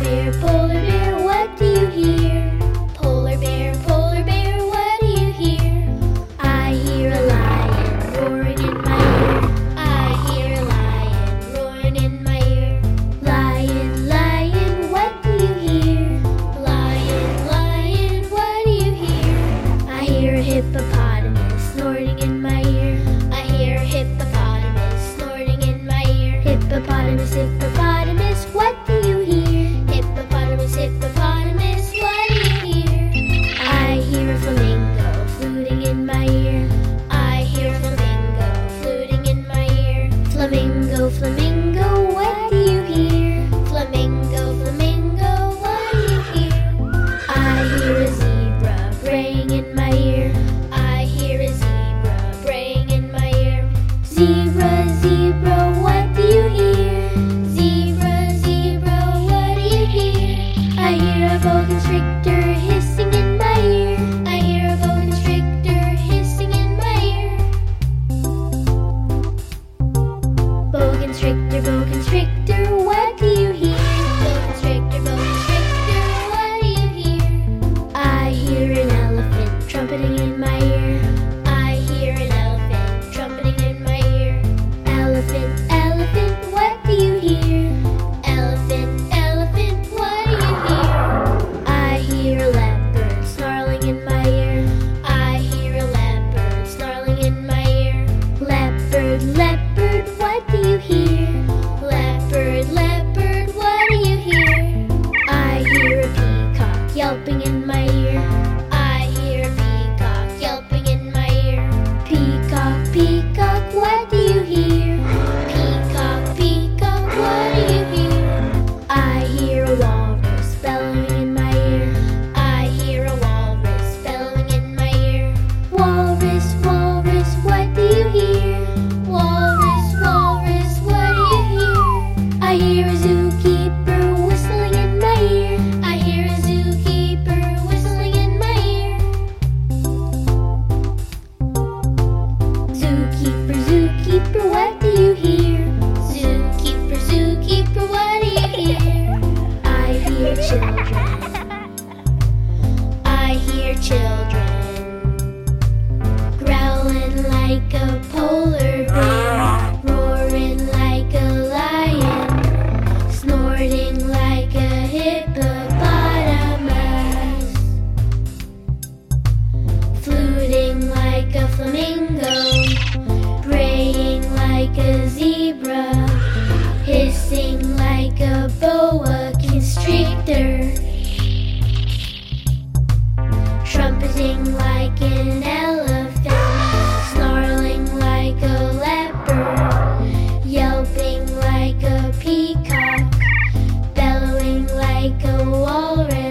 bear, polar bear, what do you hear? Polar bear, polar bear, what do you hear? I hear a lion roaring in my ear. I hear a lion roaring in my ear. Lion, lion, what do you hear? Lion, lion, what do you hear? I hear a hippopotamus snorting in Zebra, zebra, what do you hear? Zebra, zebra, what do you hear? I hear a constrictor. like a flamingo, braying like a zebra, hissing like a boa constrictor, trumpeting like an elephant, snarling like a leopard, yelping like a peacock, bellowing like a walrus.